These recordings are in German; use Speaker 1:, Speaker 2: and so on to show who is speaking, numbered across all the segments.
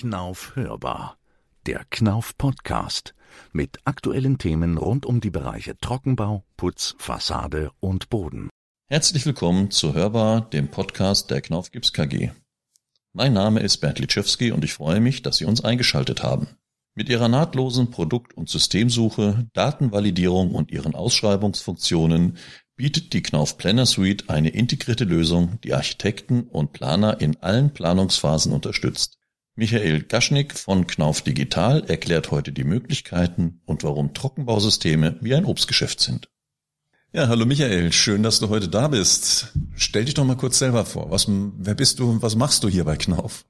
Speaker 1: Knauf hörbar. Der Knauf Podcast mit aktuellen Themen rund um die Bereiche Trockenbau, Putz, Fassade und Boden.
Speaker 2: Herzlich willkommen zu Hörbar, dem Podcast der Knauf Gips KG. Mein Name ist Bernd Litschewski und ich freue mich, dass Sie uns eingeschaltet haben. Mit ihrer nahtlosen Produkt- und Systemsuche, Datenvalidierung und ihren Ausschreibungsfunktionen bietet die Knauf Planner Suite eine integrierte Lösung, die Architekten und Planer in allen Planungsphasen unterstützt. Michael Gaschnik von Knauf Digital erklärt heute die Möglichkeiten und warum Trockenbausysteme wie ein Obstgeschäft sind. Ja, hallo Michael, schön, dass du heute da bist. Stell dich doch mal kurz selber vor. Was, wer bist du und was machst du hier bei Knauf?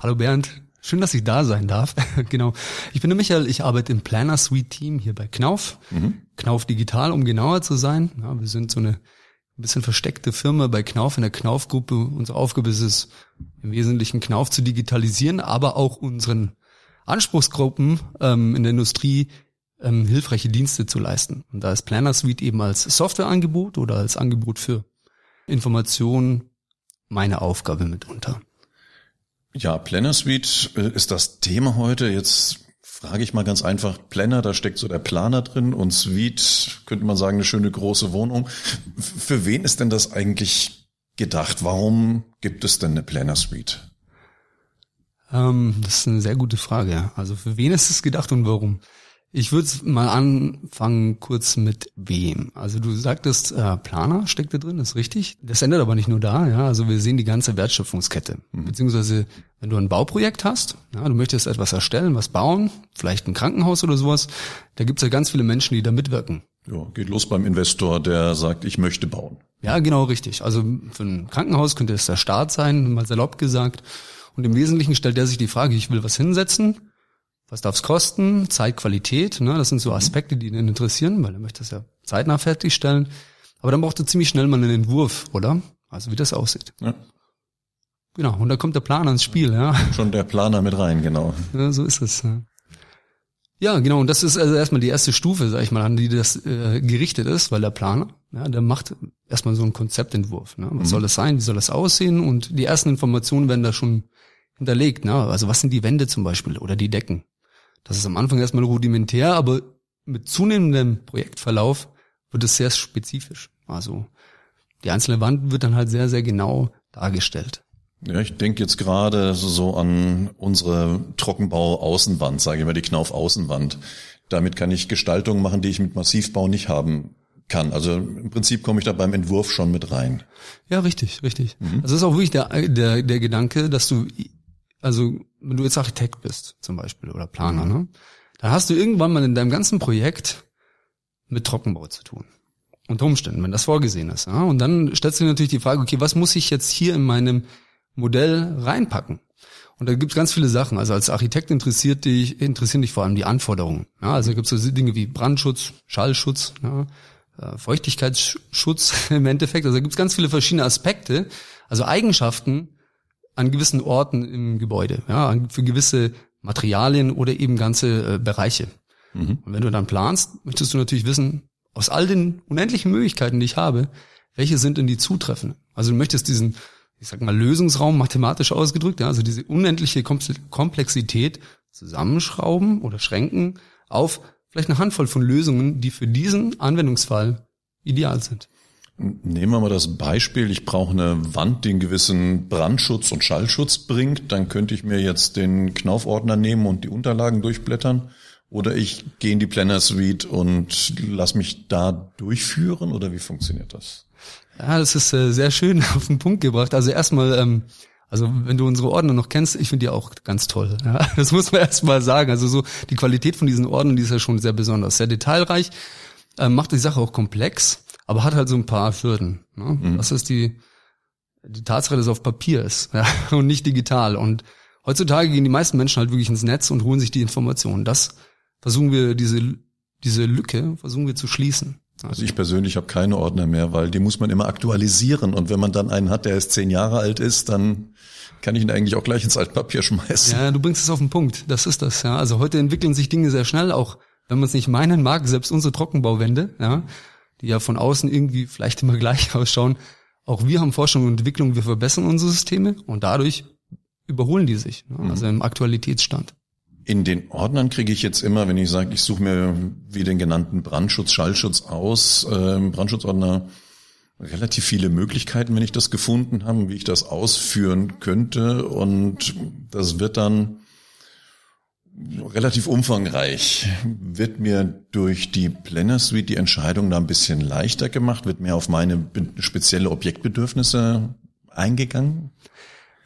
Speaker 3: Hallo Bernd, Schön, dass ich da sein darf. genau. Ich bin der Michael, ich arbeite im Planner Suite Team hier bei Knauf. Mhm. Knauf Digital, um genauer zu sein. Ja, wir sind so eine ein bisschen versteckte Firma bei Knauf in der Knauf-Gruppe. Unsere Aufgabe ist es, im Wesentlichen Knauf zu digitalisieren, aber auch unseren Anspruchsgruppen ähm, in der Industrie ähm, hilfreiche Dienste zu leisten. Und da ist Planner Suite eben als Softwareangebot oder als Angebot für Informationen meine Aufgabe mitunter.
Speaker 2: Ja, Planner Suite äh, ist das Thema heute. Jetzt frage ich mal ganz einfach, Planner, da steckt so der Planer drin und Suite, könnte man sagen, eine schöne große Wohnung. Für wen ist denn das eigentlich gedacht? Warum gibt es denn eine Planner Suite?
Speaker 3: Ähm, das ist eine sehr gute Frage. Also für wen ist es gedacht und warum? Ich würde mal anfangen kurz mit wem. Also du sagtest, äh, Planer steckt da drin, ist richtig. Das endet aber nicht nur da, ja. Also wir sehen die ganze Wertschöpfungskette. Mhm. Beziehungsweise, wenn du ein Bauprojekt hast, ja, du möchtest etwas erstellen, was bauen, vielleicht ein Krankenhaus oder sowas, da gibt's ja ganz viele Menschen, die da mitwirken.
Speaker 2: Ja, geht los beim Investor, der sagt, ich möchte bauen.
Speaker 3: Ja, genau richtig. Also für ein Krankenhaus könnte es der Staat sein, mal salopp gesagt. Und im Wesentlichen stellt er sich die Frage, ich will was hinsetzen, was darf es kosten? Zeit, Qualität, ne? das sind so Aspekte, die ihn interessieren, weil er möchte das ja zeitnah fertigstellen. Aber dann braucht er ziemlich schnell mal einen Entwurf, oder? Also wie das aussieht. Ja. Genau, und da kommt der Planer ins Spiel, ja.
Speaker 2: Schon der Planer mit rein, genau.
Speaker 3: Ja, so ist es. Ja. Ja, genau. Und das ist also erstmal die erste Stufe, sag ich mal, an die das äh, gerichtet ist, weil der Planer, ja, der macht erstmal so einen Konzeptentwurf. Ne? Was mhm. soll das sein? Wie soll das aussehen? Und die ersten Informationen werden da schon hinterlegt. Ne? Also was sind die Wände zum Beispiel oder die Decken? Das ist am Anfang erstmal rudimentär, aber mit zunehmendem Projektverlauf wird es sehr spezifisch. Also die einzelne Wand wird dann halt sehr, sehr genau dargestellt.
Speaker 2: Ja, ich denke jetzt gerade so an unsere Trockenbau-Außenwand, sage ich mal, die Knauf-Außenwand. Damit kann ich Gestaltungen machen, die ich mit Massivbau nicht haben kann. Also im Prinzip komme ich da beim Entwurf schon mit rein.
Speaker 3: Ja, richtig, richtig. Mhm. Also das ist auch wirklich der, der, der Gedanke, dass du also wenn du jetzt Architekt bist zum Beispiel oder Planer, mhm. ne, dann hast du irgendwann mal in deinem ganzen Projekt mit Trockenbau zu tun. Unter Umständen, wenn das vorgesehen ist. Ja? Und dann stellst du dir natürlich die Frage, okay, was muss ich jetzt hier in meinem Modell reinpacken? Und da gibt es ganz viele Sachen. Also als Architekt interessiert dich, interessieren dich vor allem die Anforderungen. Ja, also da gibt es so Dinge wie Brandschutz, Schallschutz, ja, äh, Feuchtigkeitsschutz im Endeffekt. Also da gibt es ganz viele verschiedene Aspekte, also Eigenschaften, an gewissen Orten im Gebäude, ja, für gewisse Materialien oder eben ganze äh, Bereiche. Mhm. Und wenn du dann planst, möchtest du natürlich wissen, aus all den unendlichen Möglichkeiten, die ich habe, welche sind denn die zutreffenden? Also du möchtest diesen, ich sag mal, Lösungsraum mathematisch ausgedrückt, ja, also diese unendliche Komplexität zusammenschrauben oder schränken auf vielleicht eine Handvoll von Lösungen, die für diesen Anwendungsfall ideal sind.
Speaker 2: Nehmen wir mal das Beispiel, ich brauche eine Wand, die einen gewissen Brandschutz und Schallschutz bringt. Dann könnte ich mir jetzt den Knaufordner nehmen und die Unterlagen durchblättern. Oder ich gehe in die Planner Suite und lass mich da durchführen. Oder wie funktioniert das?
Speaker 3: Ja, das ist äh, sehr schön auf den Punkt gebracht. Also erstmal, ähm, also wenn du unsere Ordner noch kennst, ich finde die auch ganz toll. Das muss man erstmal sagen. Also so die Qualität von diesen Ordnern, die ist ja schon sehr besonders, sehr detailreich, äh, macht die Sache auch komplex aber hat halt so ein paar Hürden. Ne? Mhm. Das ist die, die Tatsache, dass es auf Papier ist ja, und nicht digital. Und heutzutage gehen die meisten Menschen halt wirklich ins Netz und holen sich die Informationen. Das versuchen wir, diese, diese Lücke versuchen wir zu schließen.
Speaker 2: Also ich persönlich habe keine Ordner mehr, weil die muss man immer aktualisieren. Und wenn man dann einen hat, der erst zehn Jahre alt ist, dann kann ich ihn eigentlich auch gleich ins Altpapier schmeißen.
Speaker 3: Ja, du bringst es auf den Punkt. Das ist das. Ja, also heute entwickeln sich Dinge sehr schnell, auch wenn man es nicht meinen mag. Selbst unsere Trockenbauwände. Ja, die ja von außen irgendwie vielleicht immer gleich ausschauen. Auch wir haben Forschung und Entwicklung, wir verbessern unsere Systeme und dadurch überholen die sich, ne? also im Aktualitätsstand.
Speaker 2: In den Ordnern kriege ich jetzt immer, wenn ich sage, ich suche mir wie den genannten Brandschutz, Schallschutz aus, äh, Brandschutzordner relativ viele Möglichkeiten, wenn ich das gefunden habe, wie ich das ausführen könnte. Und das wird dann relativ umfangreich. Wird mir durch die Planner Suite die Entscheidung da ein bisschen leichter gemacht? Wird mehr auf meine spezielle Objektbedürfnisse eingegangen?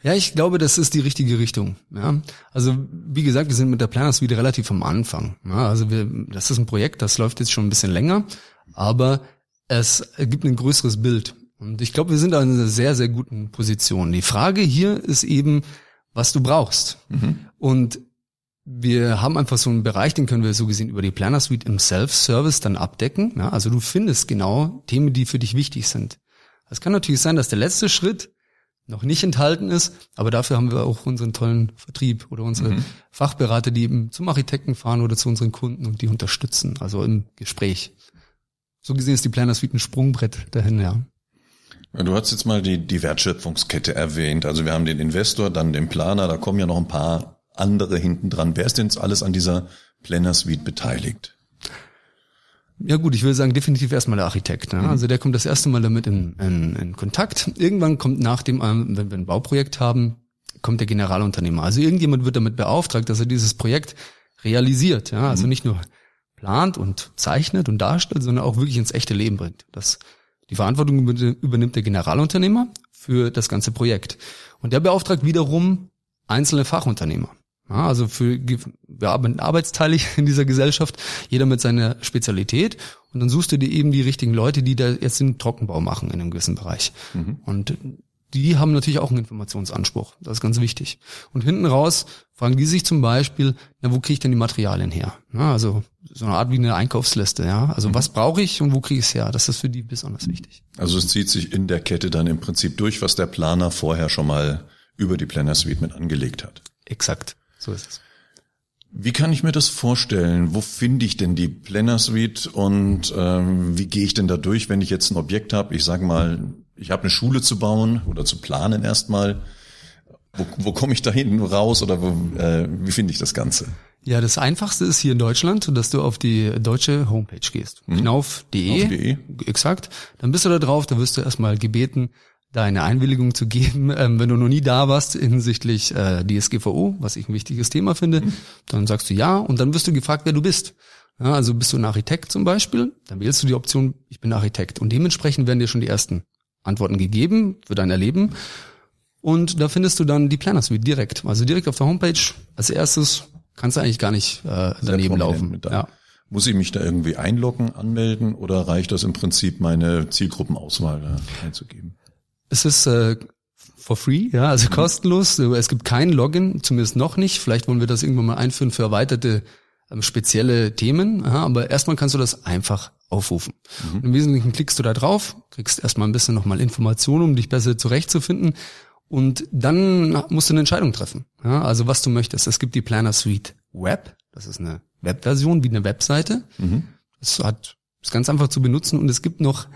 Speaker 3: Ja, ich glaube, das ist die richtige Richtung. Ja, also wie gesagt, wir sind mit der Planner Suite relativ am Anfang. Ja, also wir, das ist ein Projekt, das läuft jetzt schon ein bisschen länger, aber es gibt ein größeres Bild. Und ich glaube, wir sind da in einer sehr, sehr guten Position. Die Frage hier ist eben, was du brauchst. Mhm. Und wir haben einfach so einen Bereich, den können wir so gesehen über die Planner Suite im Self-Service dann abdecken. Ja, also du findest genau Themen, die für dich wichtig sind. Es kann natürlich sein, dass der letzte Schritt noch nicht enthalten ist, aber dafür haben wir auch unseren tollen Vertrieb oder unsere mhm. Fachberater, die eben zum Architekten fahren oder zu unseren Kunden und die unterstützen, also im Gespräch. So gesehen ist die Planner Suite ein Sprungbrett dahin, ja.
Speaker 2: Du hast jetzt mal die, die Wertschöpfungskette erwähnt. Also wir haben den Investor, dann den Planer, da kommen ja noch ein paar andere hinten dran. Wer ist denn jetzt alles an dieser Planner Suite beteiligt?
Speaker 3: Ja gut, ich würde sagen, definitiv erstmal der Architekt. Ne? Mhm. Also der kommt das erste Mal damit in, in, in Kontakt. Irgendwann kommt nach dem, ähm, wenn wir ein Bauprojekt haben, kommt der Generalunternehmer. Also irgendjemand wird damit beauftragt, dass er dieses Projekt realisiert. Ja? Also mhm. nicht nur plant und zeichnet und darstellt, sondern auch wirklich ins echte Leben bringt. Das, die Verantwortung übernimmt der Generalunternehmer für das ganze Projekt. Und der beauftragt wiederum einzelne Fachunternehmer. Ja, also für wir arbeiten arbeitsteilig in dieser Gesellschaft, jeder mit seiner Spezialität und dann suchst du dir eben die richtigen Leute, die da jetzt den Trockenbau machen in einem gewissen Bereich. Mhm. Und die haben natürlich auch einen Informationsanspruch. Das ist ganz wichtig. Und hinten raus fragen die sich zum Beispiel, na, wo kriege ich denn die Materialien her? Ja, also so eine Art wie eine Einkaufsliste, ja. Also mhm. was brauche ich und wo kriege ich es her? Das ist für die besonders wichtig.
Speaker 2: Also es zieht sich in der Kette dann im Prinzip durch, was der Planer vorher schon mal über die Planner Suite mit angelegt hat.
Speaker 3: Exakt. So ist es.
Speaker 2: Wie kann ich mir das vorstellen? Wo finde ich denn die Planner Suite und ähm, wie gehe ich denn da durch, wenn ich jetzt ein Objekt habe? Ich sage mal, ich habe eine Schule zu bauen oder zu planen erstmal. Wo, wo komme ich da hinten raus oder wo, äh, wie finde ich das Ganze?
Speaker 3: Ja, das Einfachste ist hier in Deutschland, dass du auf die deutsche Homepage gehst. Mhm. Knauf.de. Knauf exakt. Dann bist du da drauf, da wirst du erstmal gebeten, deine Einwilligung zu geben, ähm, wenn du noch nie da warst hinsichtlich äh, DSGVO, was ich ein wichtiges Thema finde, mhm. dann sagst du ja und dann wirst du gefragt, wer du bist. Ja, also bist du ein Architekt zum Beispiel, dann wählst du die Option, ich bin Architekt und dementsprechend werden dir schon die ersten Antworten gegeben für dein Erleben und da findest du dann die Planner Suite direkt, also direkt auf der Homepage als erstes kannst du eigentlich gar nicht äh, daneben laufen.
Speaker 2: Ja. Muss ich mich da irgendwie einloggen, anmelden oder reicht das im Prinzip meine Zielgruppenauswahl da einzugeben?
Speaker 3: Es ist äh, for free, ja, also mhm. kostenlos. Es gibt kein Login, zumindest noch nicht. Vielleicht wollen wir das irgendwann mal einführen für erweiterte ähm, spezielle Themen. Ja, aber erstmal kannst du das einfach aufrufen. Mhm. Im Wesentlichen klickst du da drauf, kriegst erstmal ein bisschen nochmal Informationen, um dich besser zurechtzufinden. Und dann musst du eine Entscheidung treffen. Ja, also was du möchtest. Es gibt die Planner Suite Web. Das ist eine Webversion wie eine Webseite. Mhm. Das hat, ist ganz einfach zu benutzen. Und es gibt noch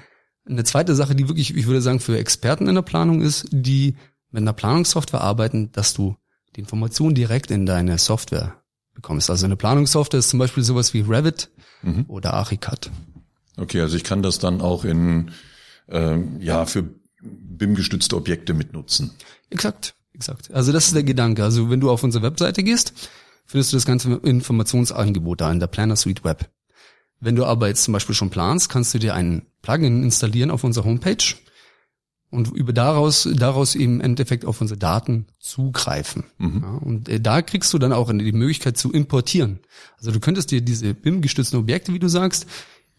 Speaker 3: eine zweite Sache, die wirklich, ich würde sagen, für Experten in der Planung ist, die mit einer Planungssoftware arbeiten, dass du die Information direkt in deine Software bekommst. Also eine Planungssoftware ist zum Beispiel sowas wie Revit mhm. oder Archicad.
Speaker 2: Okay, also ich kann das dann auch in ähm, ja für BIM-gestützte Objekte mitnutzen.
Speaker 3: Exakt, exakt. Also das ist der Gedanke. Also wenn du auf unsere Webseite gehst, findest du das ganze Informationsangebot da in der Planner Suite Web. Wenn du aber jetzt zum Beispiel schon planst, kannst du dir ein Plugin installieren auf unserer Homepage und über daraus, daraus eben im Endeffekt auf unsere Daten zugreifen. Mhm. Ja, und äh, da kriegst du dann auch die Möglichkeit zu importieren. Also du könntest dir diese BIM-gestützten Objekte, wie du sagst,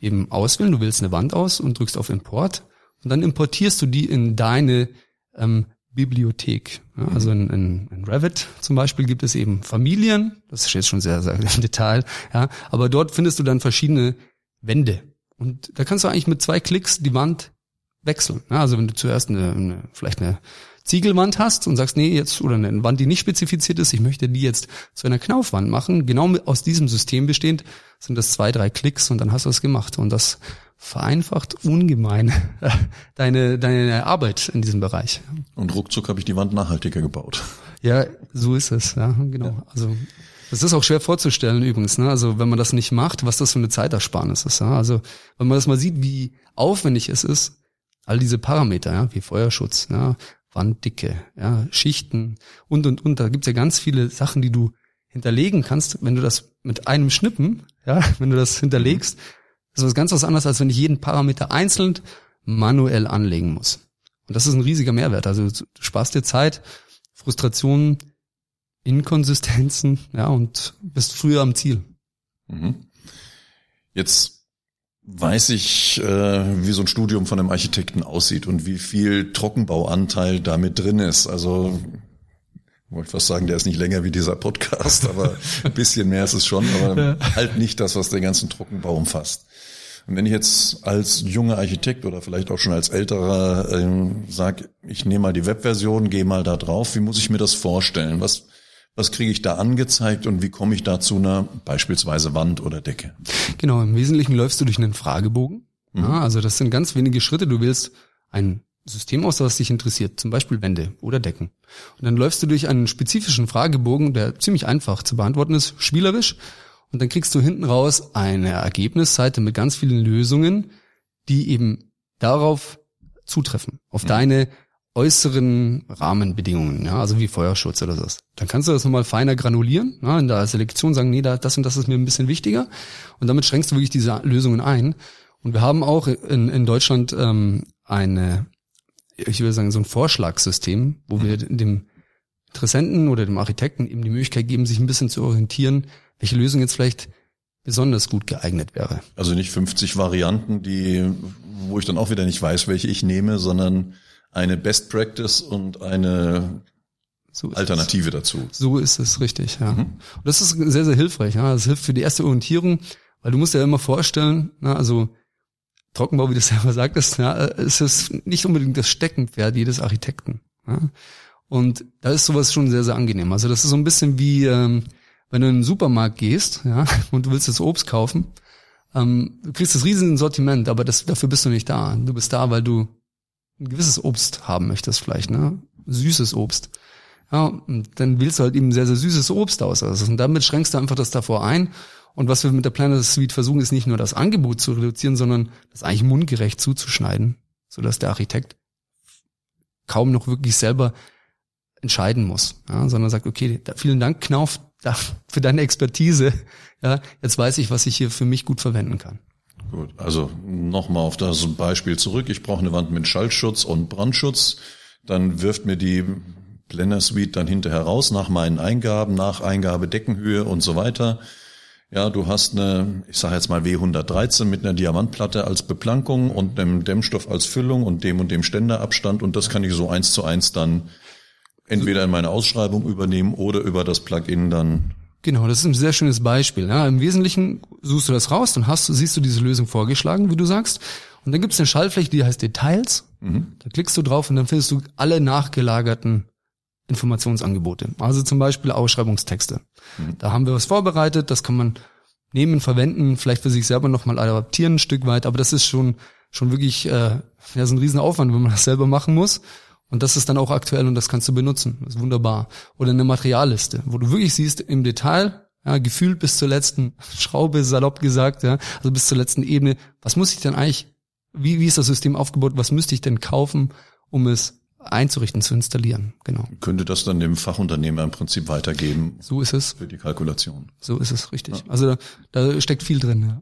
Speaker 3: eben auswählen. Du wählst eine Wand aus und drückst auf Import und dann importierst du die in deine ähm, Bibliothek. Ja, also in, in, in Revit zum Beispiel gibt es eben Familien, das ist jetzt schon sehr, sehr im Detail, ja, aber dort findest du dann verschiedene Wände. Und da kannst du eigentlich mit zwei Klicks die Wand wechseln. Ja, also wenn du zuerst eine, eine, vielleicht eine Ziegelwand hast und sagst, nee, jetzt, oder eine Wand, die nicht spezifiziert ist, ich möchte die jetzt zu einer Knaufwand machen, genau aus diesem System bestehend, sind das zwei, drei Klicks und dann hast du es gemacht. Und das vereinfacht ungemein deine, deine Arbeit in diesem Bereich.
Speaker 2: Und ruckzuck habe ich die Wand nachhaltiger gebaut.
Speaker 3: Ja, so ist es, ja, genau. Ja. Also das ist auch schwer vorzustellen übrigens, ne? Also wenn man das nicht macht, was das für eine Zeitersparnis ist. Ja? Also wenn man das mal sieht, wie aufwendig es ist, all diese Parameter, ja, wie Feuerschutz, ja, Wanddicke, ja, Schichten und und und. Da gibt's ja ganz viele Sachen, die du hinterlegen kannst, wenn du das mit einem Schnippen, ja, wenn du das hinterlegst, das ist was ganz was anderes, als wenn ich jeden Parameter einzeln manuell anlegen muss. Und das ist ein riesiger Mehrwert. Also du sparst dir Zeit, Frustrationen, Inkonsistenzen, ja, und bist früher am Ziel.
Speaker 2: Mhm. Jetzt weiß ich, äh, wie so ein Studium von einem Architekten aussieht und wie viel Trockenbauanteil damit drin ist. Also wollte fast sagen, der ist nicht länger wie dieser Podcast, aber ein bisschen mehr ist es schon, aber halt nicht das, was den ganzen Trockenbau umfasst. Und wenn ich jetzt als junger Architekt oder vielleicht auch schon als älterer äh, sage, ich nehme mal die Webversion, gehe mal da drauf, wie muss ich mir das vorstellen? Was, was kriege ich da angezeigt und wie komme ich da zu einer beispielsweise Wand oder Decke?
Speaker 3: Genau, im Wesentlichen läufst du durch einen Fragebogen. Mhm. Ja, also das sind ganz wenige Schritte. Du wählst ein System aus, was dich interessiert, zum Beispiel Wände oder Decken. Und dann läufst du durch einen spezifischen Fragebogen, der ziemlich einfach zu beantworten ist, spielerisch. Und dann kriegst du hinten raus eine Ergebnisseite mit ganz vielen Lösungen, die eben darauf zutreffen, auf mhm. deine äußeren Rahmenbedingungen, ja, also wie Feuerschutz oder sowas. Dann kannst du das nochmal feiner granulieren, ja, in der Selektion sagen, nee, das und das ist mir ein bisschen wichtiger. Und damit schränkst du wirklich diese Lösungen ein. Und wir haben auch in, in Deutschland ähm, eine ich würde sagen, so ein Vorschlagssystem, wo wir mhm. dem Interessenten oder dem Architekten eben die Möglichkeit geben, sich ein bisschen zu orientieren, welche Lösung jetzt vielleicht besonders gut geeignet wäre.
Speaker 2: Also nicht 50 Varianten, die, wo ich dann auch wieder nicht weiß, welche ich nehme, sondern eine Best Practice und eine so Alternative
Speaker 3: es.
Speaker 2: dazu.
Speaker 3: So ist es richtig, ja. Mhm. Und das ist sehr, sehr hilfreich. Ja. Das hilft für die erste Orientierung, weil du musst dir ja immer vorstellen, na, also Trockenbau, wie du selber sagtest, ja, es ist nicht unbedingt das Steckenpferd jedes Architekten. Ja. Und da ist sowas schon sehr, sehr angenehm. Also das ist so ein bisschen wie, ähm, wenn du in den Supermarkt gehst, ja, und du willst das Obst kaufen, ähm, du kriegst das riesen Sortiment, aber das, dafür bist du nicht da. Du bist da, weil du ein gewisses Obst haben möchtest vielleicht, ne? Süßes Obst. Ja, und dann wählst du halt eben sehr, sehr süßes Obst aus. Also, und damit schränkst du einfach das davor ein und was wir mit der Planner Suite versuchen, ist nicht nur das Angebot zu reduzieren, sondern das eigentlich mundgerecht zuzuschneiden, sodass der Architekt kaum noch wirklich selber entscheiden muss, ja, sondern sagt, okay, da, vielen Dank, Knauf, da, für deine Expertise. Ja, jetzt weiß ich, was ich hier für mich gut verwenden kann.
Speaker 2: Gut, also nochmal auf das Beispiel zurück. Ich brauche eine Wand mit Schallschutz und Brandschutz. Dann wirft mir die Planner Suite dann hinterher raus nach meinen Eingaben, nach Eingabe Deckenhöhe und so weiter. Ja, du hast eine, ich sage jetzt mal W113 mit einer Diamantplatte als Beplankung und einem Dämmstoff als Füllung und dem und dem Ständerabstand und das kann ich so eins zu eins dann entweder in meine Ausschreibung übernehmen oder über das Plugin dann.
Speaker 3: Genau, das ist ein sehr schönes Beispiel. Ja, Im Wesentlichen suchst du das raus, dann hast du, siehst du diese Lösung vorgeschlagen, wie du sagst. Und dann gibt es eine Schallfläche, die heißt Details. Mhm. Da klickst du drauf und dann findest du alle nachgelagerten Informationsangebote. Also zum Beispiel Ausschreibungstexte. Da haben wir was vorbereitet, das kann man nehmen, verwenden, vielleicht für sich selber nochmal adaptieren ein Stück weit, aber das ist schon, schon wirklich äh, ja, so ein Riesenaufwand, wenn man das selber machen muss. Und das ist dann auch aktuell und das kannst du benutzen. Das ist wunderbar. Oder eine Materialliste, wo du wirklich siehst im Detail, ja, gefühlt bis zur letzten Schraube, salopp gesagt, ja, also bis zur letzten Ebene, was muss ich denn eigentlich, wie, wie ist das System aufgebaut, was müsste ich denn kaufen, um es einzurichten, zu installieren. Genau.
Speaker 2: Könnte das dann dem Fachunternehmer im Prinzip weitergeben?
Speaker 3: So ist es.
Speaker 2: Für die Kalkulation.
Speaker 3: So ist es, richtig. Ja. Also da, da steckt viel drin.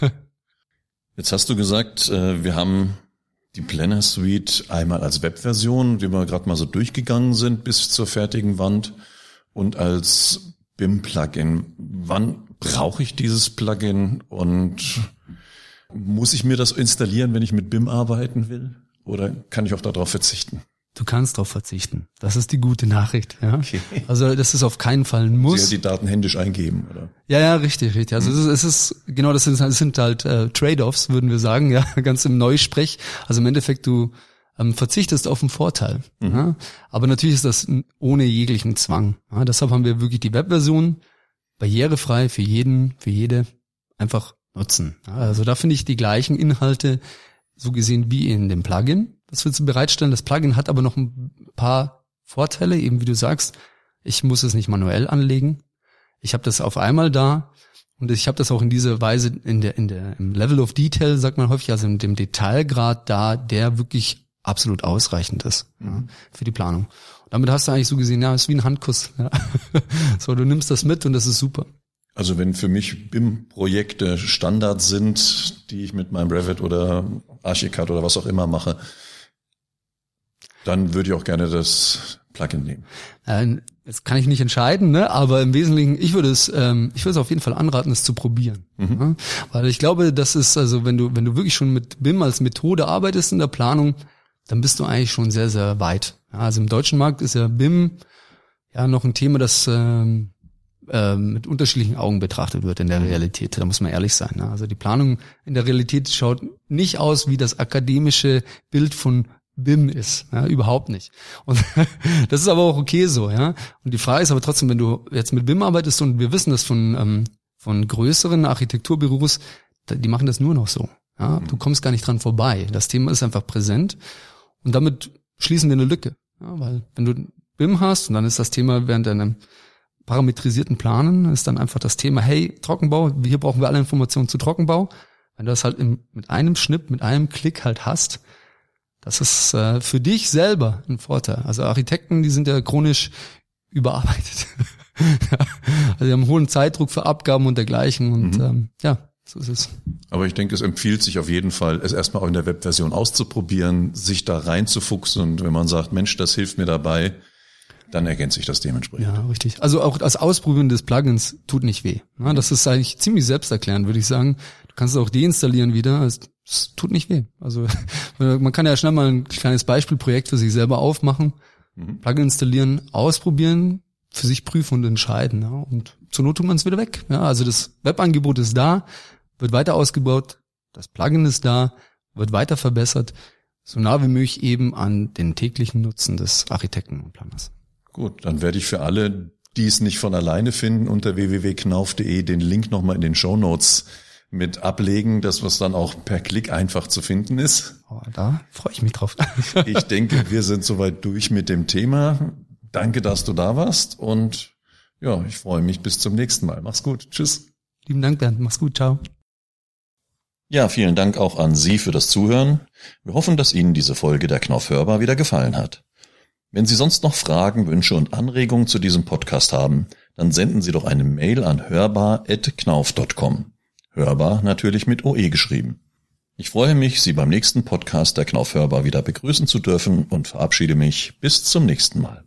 Speaker 3: Ja.
Speaker 2: Jetzt hast du gesagt, äh, wir haben die Planner Suite einmal als Webversion, die wir gerade mal so durchgegangen sind bis zur fertigen Wand und als BIM-Plugin. Wann brauche ich dieses Plugin und muss ich mir das installieren, wenn ich mit BIM arbeiten will? Oder kann ich auch darauf verzichten?
Speaker 3: Du kannst darauf verzichten. Das ist die gute Nachricht. Ja? Okay. Also das ist auf keinen Fall ein Muss.
Speaker 2: Sie ja die Daten händisch eingeben, oder?
Speaker 3: Ja, ja, richtig, richtig. Also hm. es, ist, es ist genau das sind, das sind halt äh, Trade-offs, würden wir sagen, ja, ganz im Neusprech. Also im Endeffekt du ähm, verzichtest auf einen Vorteil. Mhm. Ja? Aber natürlich ist das ohne jeglichen Zwang. Ja? Deshalb haben wir wirklich die Webversion barrierefrei für jeden, für jede einfach nutzen. Also da finde ich die gleichen Inhalte so gesehen wie in dem Plugin. Das willst du bereitstellen. Das Plugin hat aber noch ein paar Vorteile, eben wie du sagst. Ich muss es nicht manuell anlegen. Ich habe das auf einmal da und ich habe das auch in dieser Weise in der in der im Level of Detail sagt man häufig, also in dem Detailgrad da, der wirklich absolut ausreichend ist mhm. ja, für die Planung. Und damit hast du eigentlich so gesehen, ja, ist wie ein Handkuss. Ja. so, du nimmst das mit und das ist super.
Speaker 2: Also wenn für mich BIM-Projekte Standards sind, die ich mit meinem Revit oder Archicad oder was auch immer mache, dann würde ich auch gerne das Plugin nehmen.
Speaker 3: Äh, das kann ich nicht entscheiden, ne? aber im Wesentlichen, ich würde es, ähm, ich würde es auf jeden Fall anraten, es zu probieren. Mhm. Ne? Weil ich glaube, das ist, also wenn du, wenn du wirklich schon mit BIM als Methode arbeitest in der Planung, dann bist du eigentlich schon sehr, sehr weit. Ja, also im deutschen Markt ist ja BIM ja noch ein Thema, das ähm, äh, mit unterschiedlichen Augen betrachtet wird in der mhm. Realität. Da muss man ehrlich sein. Ne? Also die Planung in der Realität schaut nicht aus wie das akademische Bild von BIM ist, ja, überhaupt nicht. Und das ist aber auch okay so, ja. Und die Frage ist aber trotzdem, wenn du jetzt mit BIM arbeitest und wir wissen das von ähm, von größeren Architekturbüros, die machen das nur noch so. Ja, mhm. du kommst gar nicht dran vorbei. Das Thema ist einfach präsent und damit schließen wir eine Lücke, ja, weil wenn du BIM hast und dann ist das Thema während deinem parametrisierten Planen ist dann einfach das Thema, hey, Trockenbau, hier brauchen wir alle Informationen zu Trockenbau. Wenn du das halt im, mit einem Schnipp, mit einem Klick halt hast, das ist äh, für dich selber ein Vorteil. Also Architekten, die sind ja chronisch überarbeitet. also die haben hohen Zeitdruck für Abgaben und dergleichen und mhm. ähm, ja, so ist es.
Speaker 2: Aber ich denke, es empfiehlt sich auf jeden Fall, es erstmal auch in der Webversion auszuprobieren, sich da reinzufuchsen und wenn man sagt, Mensch, das hilft mir dabei, dann ergänzt sich das dementsprechend.
Speaker 3: Ja, richtig. Also auch das Ausprobieren des Plugins tut nicht weh. Das ist eigentlich ziemlich selbsterklärend, würde ich sagen. Du kannst es auch deinstallieren wieder. Es, tut nicht weh. Also man kann ja schnell mal ein kleines Beispielprojekt für sich selber aufmachen, mhm. Plugin installieren, ausprobieren, für sich prüfen und entscheiden. Ja. Und zur Not tut man es wieder weg. Ja, also das Webangebot ist da, wird weiter ausgebaut, das Plugin ist da, wird weiter verbessert, so nah wie möglich eben an den täglichen Nutzen des Architekten und Planers.
Speaker 2: Gut, dann werde ich für alle, die es nicht von alleine finden, unter www.knauf.de den Link nochmal in den Show Notes mit ablegen, dass was dann auch per Klick einfach zu finden ist.
Speaker 3: Oh, da freue ich mich drauf.
Speaker 2: ich denke, wir sind soweit durch mit dem Thema. Danke, dass du da warst und ja, ich freue mich bis zum nächsten Mal. Mach's gut. Tschüss.
Speaker 3: Lieben Dank, Bernd. Mach's gut. Ciao.
Speaker 2: Ja, vielen Dank auch an Sie für das Zuhören. Wir hoffen, dass Ihnen diese Folge der Knauf Hörbar wieder gefallen hat. Wenn Sie sonst noch Fragen, Wünsche und Anregungen zu diesem Podcast haben, dann senden Sie doch eine Mail an hörbar.knauf.com. Hörbar natürlich mit OE geschrieben. Ich freue mich, Sie beim nächsten Podcast der Knauf Hörbar wieder begrüßen zu dürfen und verabschiede mich bis zum nächsten Mal.